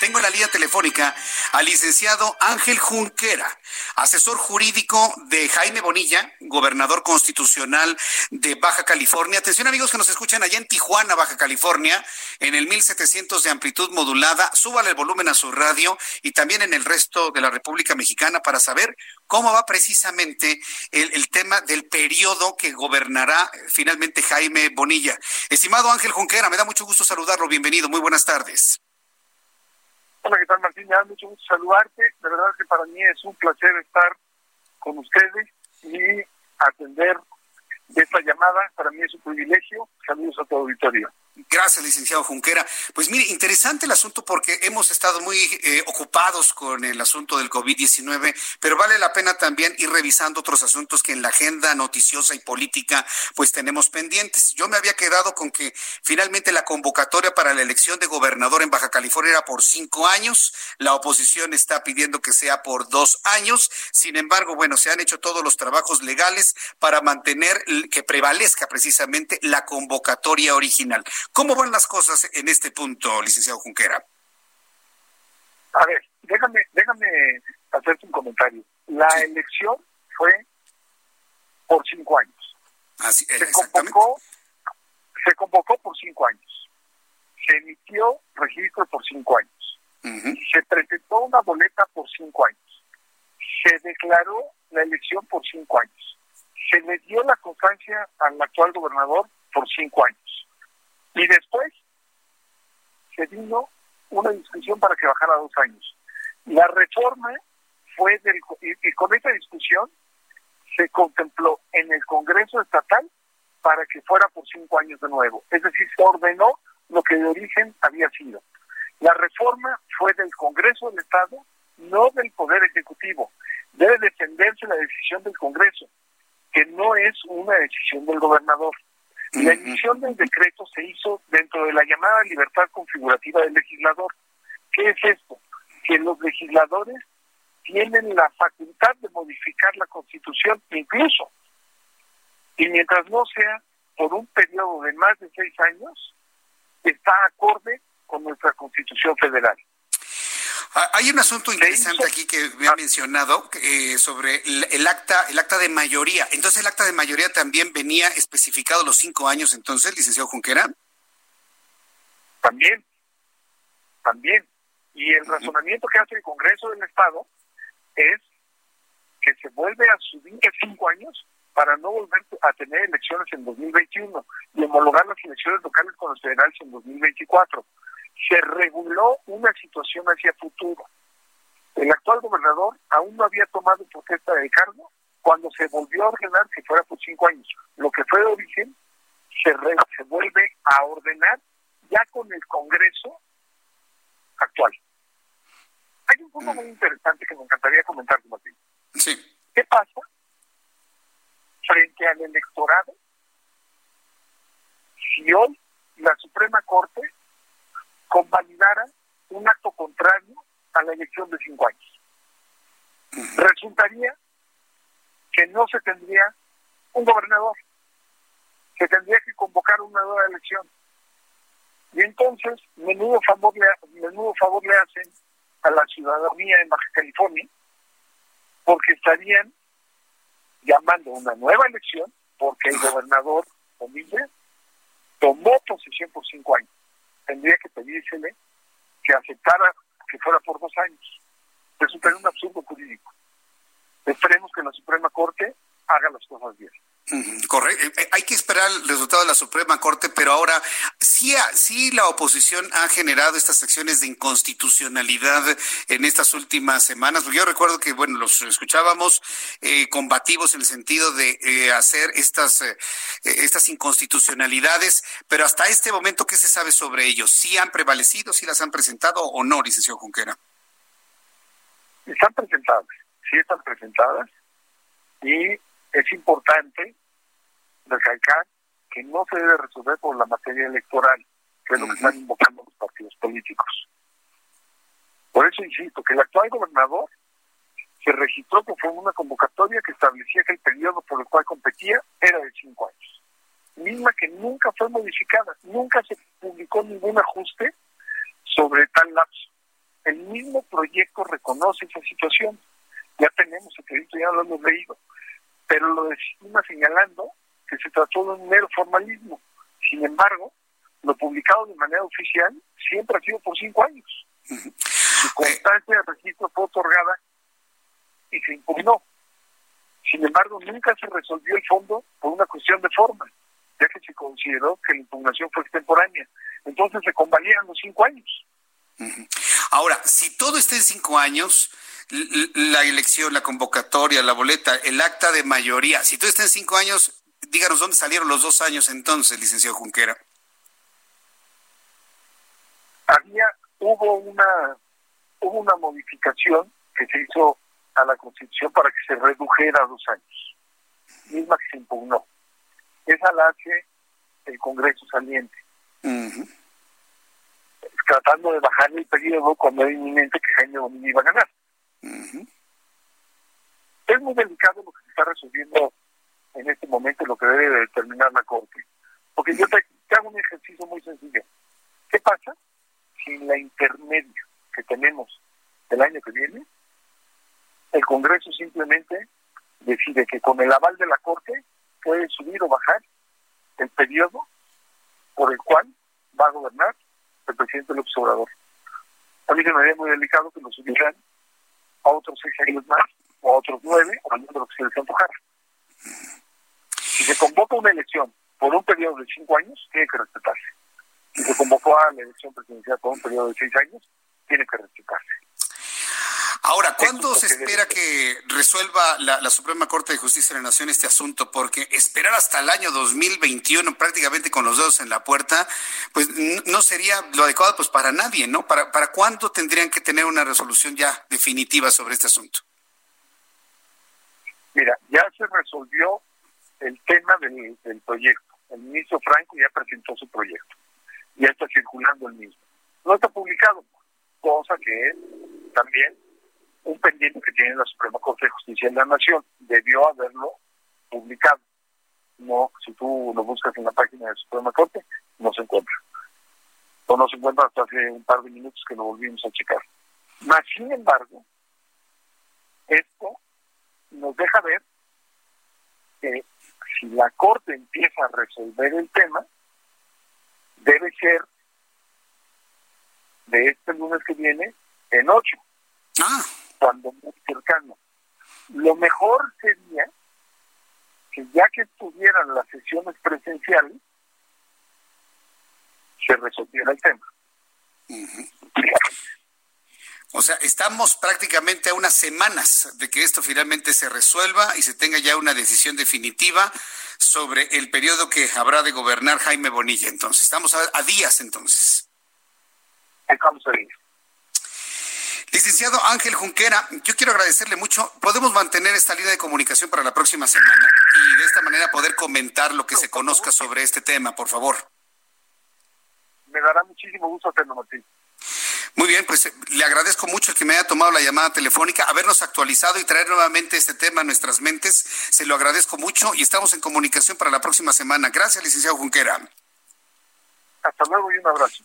Tengo en la línea telefónica al licenciado Ángel Junquera, asesor jurídico de Jaime Bonilla, gobernador constitucional de Baja California. Atención amigos que nos escuchan allá en Tijuana, Baja California, en el 1700 de amplitud modulada. Súbale el volumen a su radio y también en el resto de la República Mexicana para saber cómo va precisamente el, el tema del periodo que gobernará finalmente Jaime Bonilla. Estimado Ángel Junquera, me da mucho gusto saludarlo. Bienvenido. Muy buenas tardes. Hola, ¿qué tal Martín? Me da mucho gusto saludarte. De verdad que para mí es un placer estar con ustedes y atender esta llamada. Para mí es un privilegio. Saludos a tu auditorio. Gracias, licenciado Junquera. Pues mire, interesante el asunto porque hemos estado muy eh, ocupados con el asunto del COVID-19, pero vale la pena también ir revisando otros asuntos que en la agenda noticiosa y política pues tenemos pendientes. Yo me había quedado con que finalmente la convocatoria para la elección de gobernador en Baja California era por cinco años, la oposición está pidiendo que sea por dos años, sin embargo, bueno, se han hecho todos los trabajos legales para mantener que prevalezca precisamente la convocatoria original. ¿Cómo van las cosas en este punto, licenciado Junquera? A ver, déjame, déjame hacerte un comentario. La elección fue por cinco años. Así, Se convocó, se convocó por cinco años. Se emitió registro por cinco años. Se presentó una boleta por cinco años. Se declaró la elección por cinco años. Se le dio la constancia al actual gobernador por cinco años. Y después se vino una discusión para que bajara dos años. La reforma fue del, y, con esa discusión se contempló en el Congreso Estatal para que fuera por cinco años de nuevo. Es decir, se ordenó lo que de origen había sido. La reforma fue del Congreso del Estado, no del Poder Ejecutivo. Debe defenderse la decisión del Congreso, que no es una decisión del gobernador. La emisión del decreto se hizo dentro de la llamada libertad configurativa del legislador. ¿Qué es esto? Que los legisladores tienen la facultad de modificar la Constitución incluso, y mientras no sea por un periodo de más de seis años, está acorde con nuestra Constitución Federal. Ah, Hay un asunto interesante aquí que me ha mencionado eh, sobre el, el acta, el acta de mayoría. Entonces, el acta de mayoría también venía especificado los cinco años, entonces, licenciado Junquera. También, también. Y el razonamiento que hace el Congreso del Estado es que se vuelve a subir de cinco años para no volver a tener elecciones en 2021 y homologar las elecciones locales con los federales en 2024. Se reguló una situación hacia futuro. El actual gobernador aún no había tomado protesta de cargo cuando se volvió a ordenar que fuera por cinco años. Lo que fue de origen se, re- se vuelve a ordenar ya con el Congreso actual. Hay un punto muy interesante que me encantaría comentar, Martín. Sí. ¿Qué pasa frente al electorado si hoy la Suprema Corte convalidara un acto contrario a la elección de cinco años? Resultaría que no se tendría un gobernador, se tendría que convocar una nueva elección. Y entonces, menudo favor le, menudo favor le hacen a la ciudadanía en Baja California, porque estarían llamando a una nueva elección, porque el gobernador Bonilla tomó posesión por cinco años. Tendría que pedírsele que aceptara que fuera por dos años. Resultaría un absurdo jurídico. Esperemos que la Suprema Corte haga las cosas bien. Correcto. Eh, eh, hay que esperar el resultado de la Suprema Corte, pero ahora sí, sí la oposición ha generado estas acciones de inconstitucionalidad en estas últimas semanas. Yo recuerdo que, bueno, los escuchábamos eh, combativos en el sentido de hacer estas, estas inconstitucionalidades, pero hasta este momento, ¿qué se sabe sobre ellos? ¿Sí han prevalecido, sí las han presentado o no, licenciado Junquera? Están presentadas, sí están presentadas y es importante recalcar que no se debe resolver por la materia electoral, que es lo que están invocando los partidos políticos. Por eso insisto que el actual gobernador se registró que fue una convocatoria que establecía que el periodo por el cual competía era de cinco años, misma que nunca fue modificada, nunca se publicó ningún ajuste sobre tal lapso. El mismo proyecto reconoce esa situación. Ya tenemos el proyecto, ya lo hemos leído, pero lo decimos señalando que se trató de un mero formalismo. Sin embargo, lo publicado de manera oficial siempre ha sido por cinco años. Su constancia de registro fue otorgada y se impugnó. Sin embargo, nunca se resolvió el fondo por una cuestión de forma, ya que se consideró que la impugnación fue extemporánea. Entonces se convalían los cinco años. Ahora, si todo está en cinco años, la elección, la convocatoria, la boleta, el acta de mayoría, si todo está en cinco años, díganos dónde salieron los dos años entonces, licenciado Junquera. Había, hubo una, hubo una modificación que se hizo a la Constitución para que se redujera a dos años, misma que se impugnó. Esa la hace el Congreso saliente. Tratando de bajar el periodo cuando era inminente que Jaime Bonilla iba a ganar. Es muy delicado lo que se está resolviendo en este momento lo que debe determinar la Corte. Porque yo te, hago un ejercicio muy sencillo. ¿Qué pasa si en la intermedio que tenemos el año que viene, el Congreso simplemente decide que con el aval de la Corte puede subir o bajar el periodo por el cual va a gobernar el presidente López Obrador? A mí se me haría muy delicado que lo subieran a otros seis años más, o a otros nueve, o menos lo que se les antojara. Se convoca una elección por un periodo de cinco años, tiene que respetarse. Si se convocó a la elección presidencial por un periodo de seis años, tiene que respetarse. Ahora, ¿cuándo se espera que resuelva la, Suprema Corte de Justicia de la Nación este asunto? Porque esperar hasta el año 2021 prácticamente con los dedos en la puerta, pues no sería lo adecuado pues para nadie, ¿no? ¿Para, para cuándo tendrían que tener una resolución ya definitiva sobre este asunto? Mira, ya se resolvió el tema del, proyecto. El ministro Franco ya presentó su proyecto. Ya está circulando el mismo. No está publicado, cosa que es también un pendiente que tiene la Suprema Corte de Justicia de la Nación. Debió haberlo publicado. No, si tú lo buscas en la página de la Suprema Corte, no se encuentra. O no se encuentra hasta hace un par de minutos que lo volvimos a checar. Más sin embargo, esto nos deja ver que si la Corte empieza a resolver el tema, debe ser de este lunes que viene en ocho, ah. cuando muy cercano. Lo mejor sería que ya que estuvieran las sesiones presenciales, se resolviera el tema. O sea, estamos prácticamente a unas semanas de que esto finalmente se resuelva y se tenga ya una decisión definitiva sobre el periodo que habrá de gobernar Jaime Bonilla. Entonces, estamos a, días entonces. Estamos a Licenciado Ángel Junquera, yo quiero agradecerle mucho. ¿Podemos mantener esta línea de comunicación para la próxima semana y de esta manera poder comentar lo que se conozca sobre este tema, por favor? Me dará muchísimo gusto hacerlo, Martín. Muy bien, pues eh, le agradezco mucho el que me haya tomado la llamada telefónica, habernos actualizado y traer nuevamente este tema a nuestras mentes. Se lo agradezco mucho y estamos en comunicación para la próxima semana. Gracias, licenciado Junquera. Hasta luego y un abrazo.